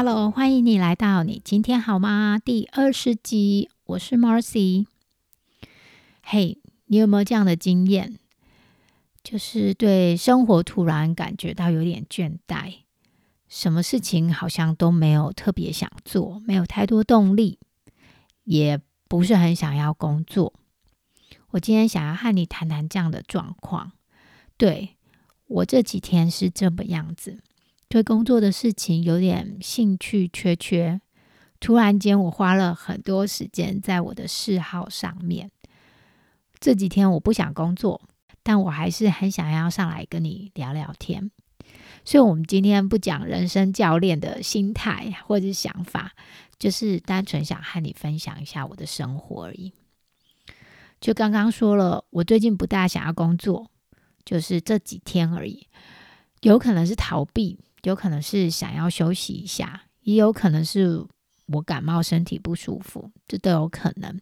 Hello，欢迎你来到你今天好吗？第二十集，我是 Marcy。嘿，你有没有这样的经验？就是对生活突然感觉到有点倦怠，什么事情好像都没有特别想做，没有太多动力，也不是很想要工作。我今天想要和你谈谈这样的状况。对我这几天是这么样子，对工作的事情有点兴趣缺缺。突然间，我花了很多时间在我的嗜好上面。这几天我不想工作。但我还是很想要上来跟你聊聊天，所以，我们今天不讲人生教练的心态或者是想法，就是单纯想和你分享一下我的生活而已。就刚刚说了，我最近不大想要工作，就是这几天而已。有可能是逃避，有可能是想要休息一下，也有可能是我感冒，身体不舒服，这都有可能。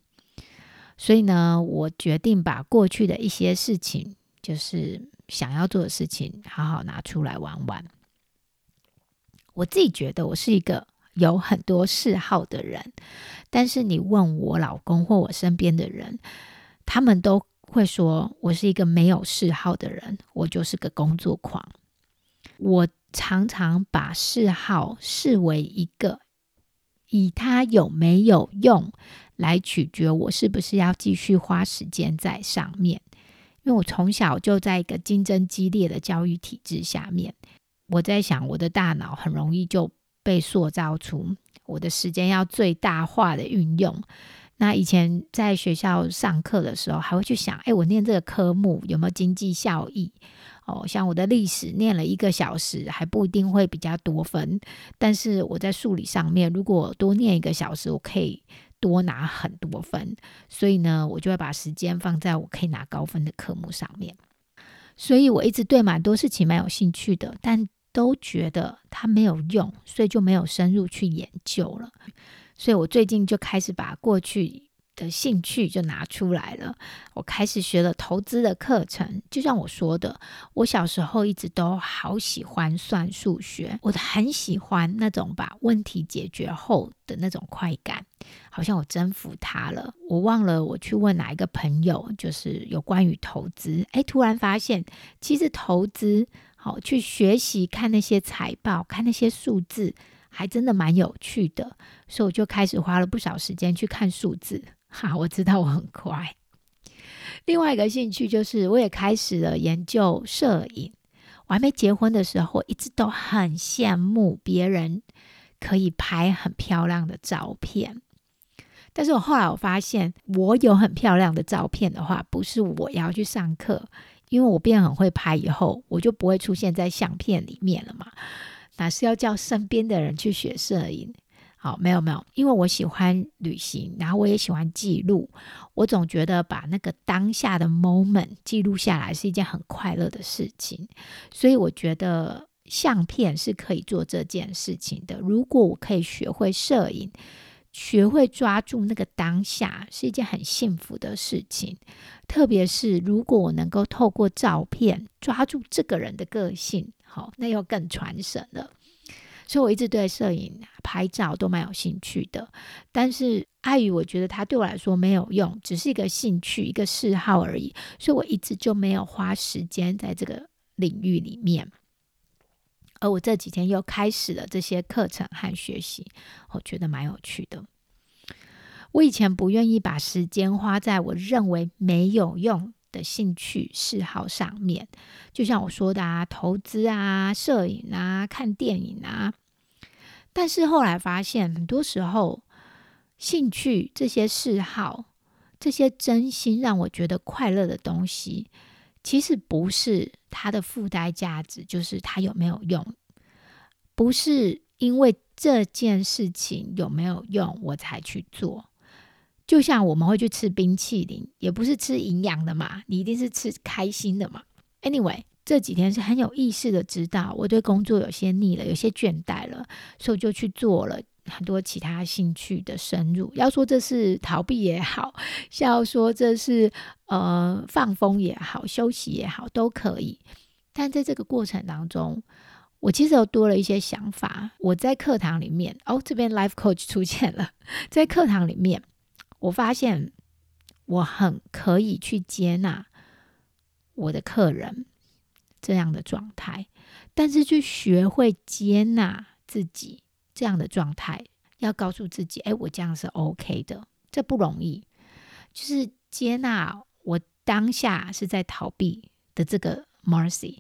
所以呢，我决定把过去的一些事情，就是想要做的事情，好好拿出来玩玩。我自己觉得我是一个有很多嗜好的人，但是你问我老公或我身边的人，他们都会说我是一个没有嗜好的人，我就是个工作狂。我常常把嗜好视为一个以它有没有用。来取决我是不是要继续花时间在上面，因为我从小就在一个竞争激烈的教育体制下面，我在想我的大脑很容易就被塑造出我的时间要最大化的运用。那以前在学校上课的时候，还会去想，哎，我念这个科目有没有经济效益？哦，像我的历史念了一个小时，还不一定会比较多分，但是我在数理上面，如果多念一个小时，我可以。多拿很多分，所以呢，我就会把时间放在我可以拿高分的科目上面。所以我一直对蛮多事情蛮有兴趣的，但都觉得它没有用，所以就没有深入去研究了。所以我最近就开始把过去。的兴趣就拿出来了，我开始学了投资的课程。就像我说的，我小时候一直都好喜欢算数学，我很喜欢那种把问题解决后的那种快感，好像我征服它了。我忘了我去问哪一个朋友，就是有关于投资，诶，突然发现其实投资好去学习看那些财报，看那些数字，还真的蛮有趣的。所以我就开始花了不少时间去看数字。哈，我知道我很快。另外一个兴趣就是，我也开始了研究摄影。我还没结婚的时候，一直都很羡慕别人可以拍很漂亮的照片。但是我后来我发现，我有很漂亮的照片的话，不是我要去上课，因为我变很会拍以后，我就不会出现在相片里面了嘛。那是要叫身边的人去学摄影。好，没有没有，因为我喜欢旅行，然后我也喜欢记录。我总觉得把那个当下的 moment 记录下来是一件很快乐的事情，所以我觉得相片是可以做这件事情的。如果我可以学会摄影，学会抓住那个当下，是一件很幸福的事情。特别是如果我能够透过照片抓住这个人的个性，好，那又更传神了。所以，我一直对摄影、拍照都蛮有兴趣的。但是，碍于我觉得它对我来说没有用，只是一个兴趣、一个嗜好而已，所以我一直就没有花时间在这个领域里面。而我这几天又开始了这些课程和学习，我觉得蛮有趣的。我以前不愿意把时间花在我认为没有用。的兴趣嗜好上面，就像我说的啊，投资啊，摄影啊，看电影啊。但是后来发现，很多时候兴趣这些嗜好，这些真心让我觉得快乐的东西，其实不是它的附带价值，就是它有没有用。不是因为这件事情有没有用我才去做，就像我们会去吃冰淇淋，也不是吃营养的嘛，你一定是吃开心的嘛。Anyway，这几天是很有意识的知道我对工作有些腻了，有些倦怠了，所以我就去做了很多其他兴趣的深入。要说这是逃避也好，要说这是呃放风也好，休息也好，都可以。但在这个过程当中，我其实有多了一些想法。我在课堂里面，哦，这边 life coach 出现了，在课堂里面，我发现我很可以去接纳我的客人这样的状态，但是去学会接纳自己这样的状态，要告诉自己，哎，我这样是 OK 的，这不容易，就是接纳我当下是在逃避的这个 Marcy。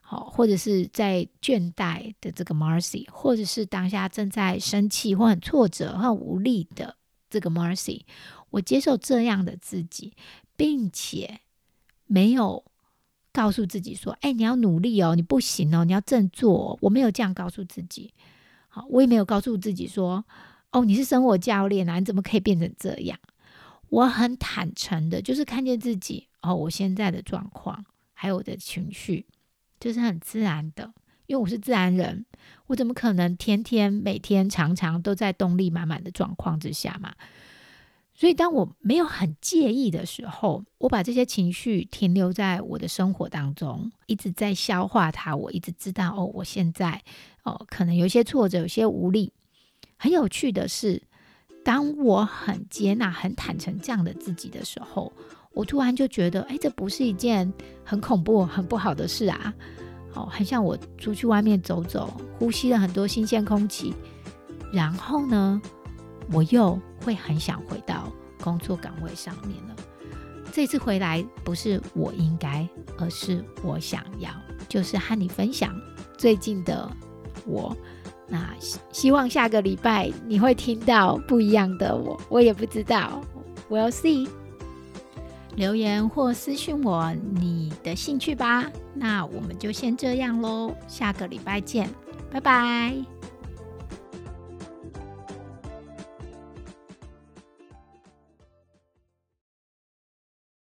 好，或者是在倦怠的这个 Marcy，或者是当下正在生气或很挫折、很无力的这个 Marcy，我接受这样的自己，并且没有告诉自己说：“哎，你要努力哦，你不行哦，你要振作。”我没有这样告诉自己。好，我也没有告诉自己说：“哦，你是生活教练啊，你怎么可以变成这样？”我很坦诚的，就是看见自己哦，我现在的状况，还有我的情绪。就是很自然的，因为我是自然人，我怎么可能天天、每天、常常都在动力满满的状况之下嘛？所以，当我没有很介意的时候，我把这些情绪停留在我的生活当中，一直在消化它。我一直知道，哦，我现在哦，可能有些挫折，有些无力。很有趣的是，当我很接纳、很坦诚这样的自己的时候。我突然就觉得，哎，这不是一件很恐怖、很不好的事啊！哦，很像我出去外面走走，呼吸了很多新鲜空气，然后呢，我又会很想回到工作岗位上面了。这次回来不是我应该，而是我想要，就是和你分享最近的我。那希望下个礼拜你会听到不一样的我，我也不知道，We'll see。留言或私信我你的兴趣吧。那我们就先这样喽，下个礼拜见，拜拜。